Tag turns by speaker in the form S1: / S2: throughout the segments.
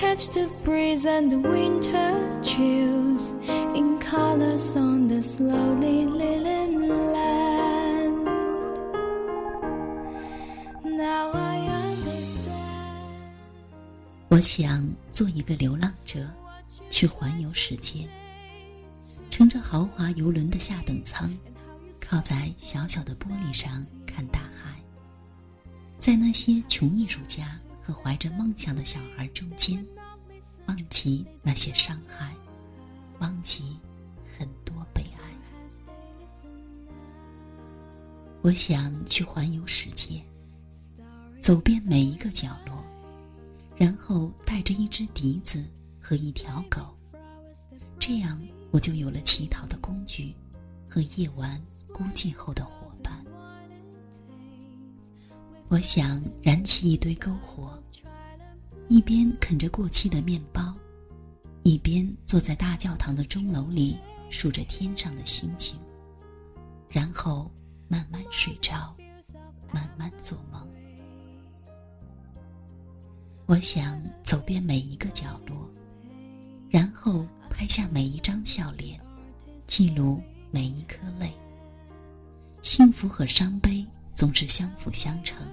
S1: Catch the breeze and the winter chills in colors on the slowly lily land. Now I understand.
S2: 我想做一个流浪者，去环游世界，乘着豪华游轮的下等舱，靠在小小的玻璃上看大海，在那些穷艺术家和怀着梦想的小孩中间，忘记那些伤害，忘记很多悲哀。我想去环游世界，走遍每一个角落，然后带着一只笛子和一条狗，这样我就有了乞讨的工具和夜晚孤寂后的。我想燃起一堆篝火，一边啃着过期的面包，一边坐在大教堂的钟楼里数着天上的星星，然后慢慢睡着，慢慢做梦。我想走遍每一个角落，然后拍下每一张笑脸，记录每一颗泪。幸福和伤悲总是相辅相成，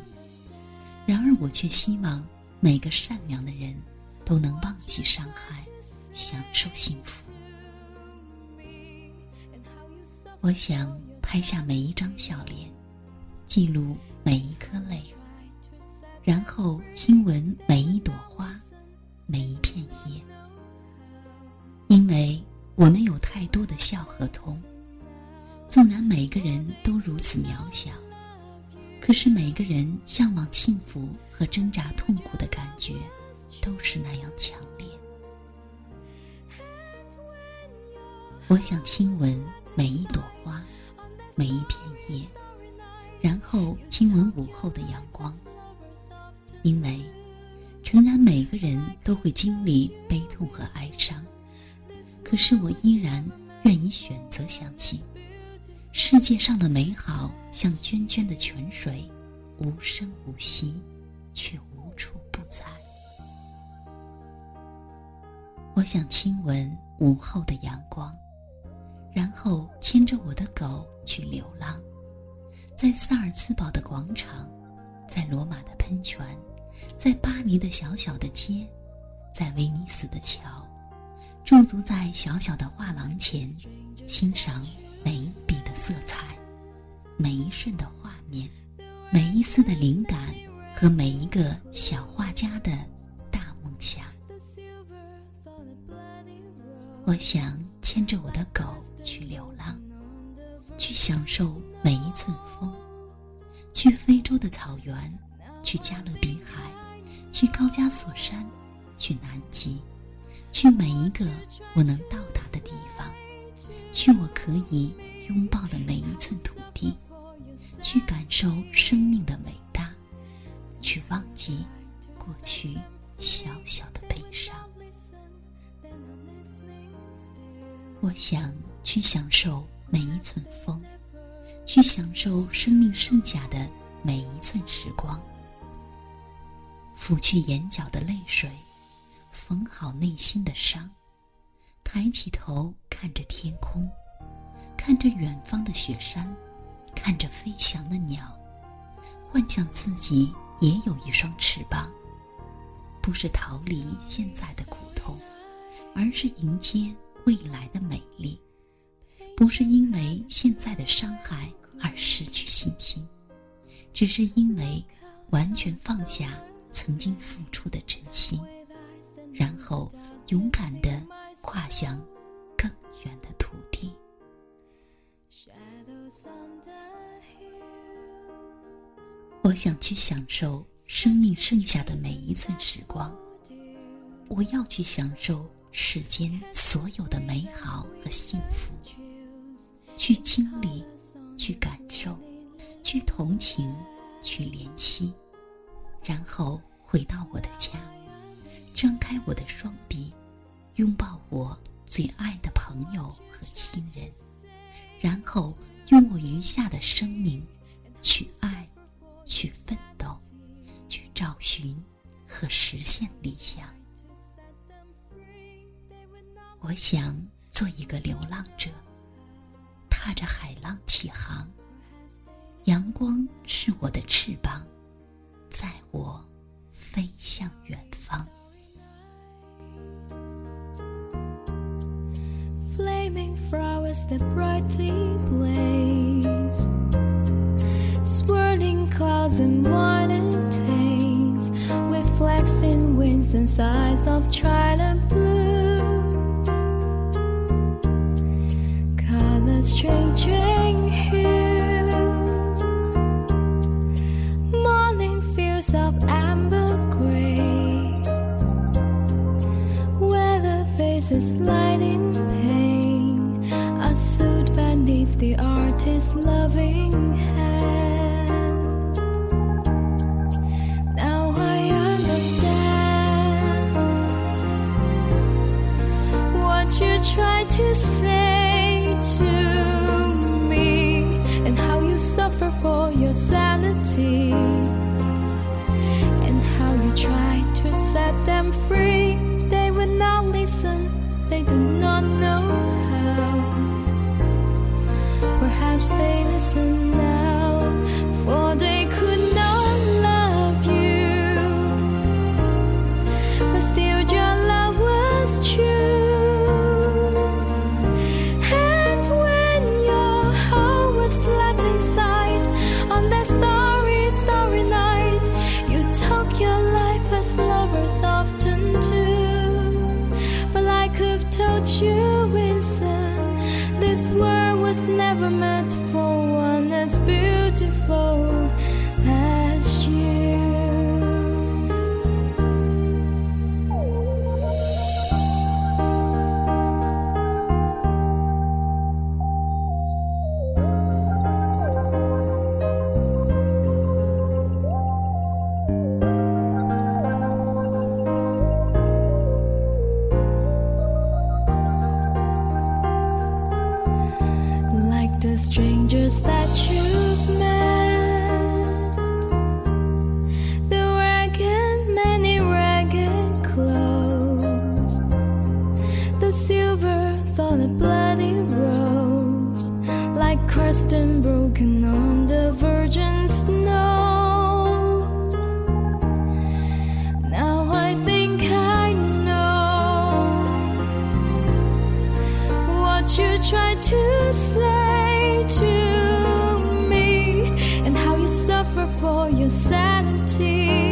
S2: 然而我却希望每个善良的人都能忘记伤害，享受幸福。我想拍下每一张笑脸，记录每一颗泪，然后亲吻每一朵花，每一片叶。因为我们有太多的笑和痛，纵然每个人都如此渺小，可是每个人向往幸福和挣扎痛苦的感觉，都是那样强烈。我想亲吻每一朵花，每一片叶，然后亲吻午后的阳光。因为，诚然每个人都会经历悲痛和哀伤，可是我依然愿意选择相信，世界上的美好像涓涓的泉水，无声无息，却无处不在。我想亲吻午后的阳光。然后牵着我的狗去流浪，在萨尔茨堡的广场，在罗马的喷泉，在巴黎的小小的街，在威尼斯的桥，驻足在小小的画廊前，欣赏每一笔的色彩，每一瞬的画面，每一丝的灵感和每一个小画家的大梦想。我想牵着我的狗去流浪，去享受每一寸风，去非洲的草原，去加勒比海，去高加索山，去南极，去每一个我能到达的地方，去我可以拥抱的每一寸土地，去感受生命的伟大，去忘记过去小小的悲伤。我想去享受每一寸风，去享受生命剩下的每一寸时光，拂去眼角的泪水，缝好内心的伤，抬起头看着天空，看着远方的雪山，看着飞翔的鸟，幻想自己也有一双翅膀，不是逃离现在的苦痛，而是迎接。未来的美丽，不是因为现在的伤害而失去信心，只是因为完全放下曾经付出的真心，然后勇敢地跨向更远的土地。我想去享受生命剩下的每一寸时光，我要去享受。世间所有的美好和幸福，去经历，去感受，去同情，去怜惜，然后回到我的家，张开我的双臂，拥抱我最爱的朋友和亲人，然后用我余下的生命去爱，去奋斗，去找寻和实现理想。我想做一个流浪者，踏着海浪起航。阳光是我的翅膀，载我飞向远方。
S1: Flaming flowers that brightly blaze, swirling clouds and mountains, reflecting winds and sighs of China artist's loving hand. Now I understand what you tried to say to me and how you suffer for your feel the silver thorn bloody rose, like crust and broken on the virgin snow. Now I think I know what you tried to say to me and how you suffer for your sanity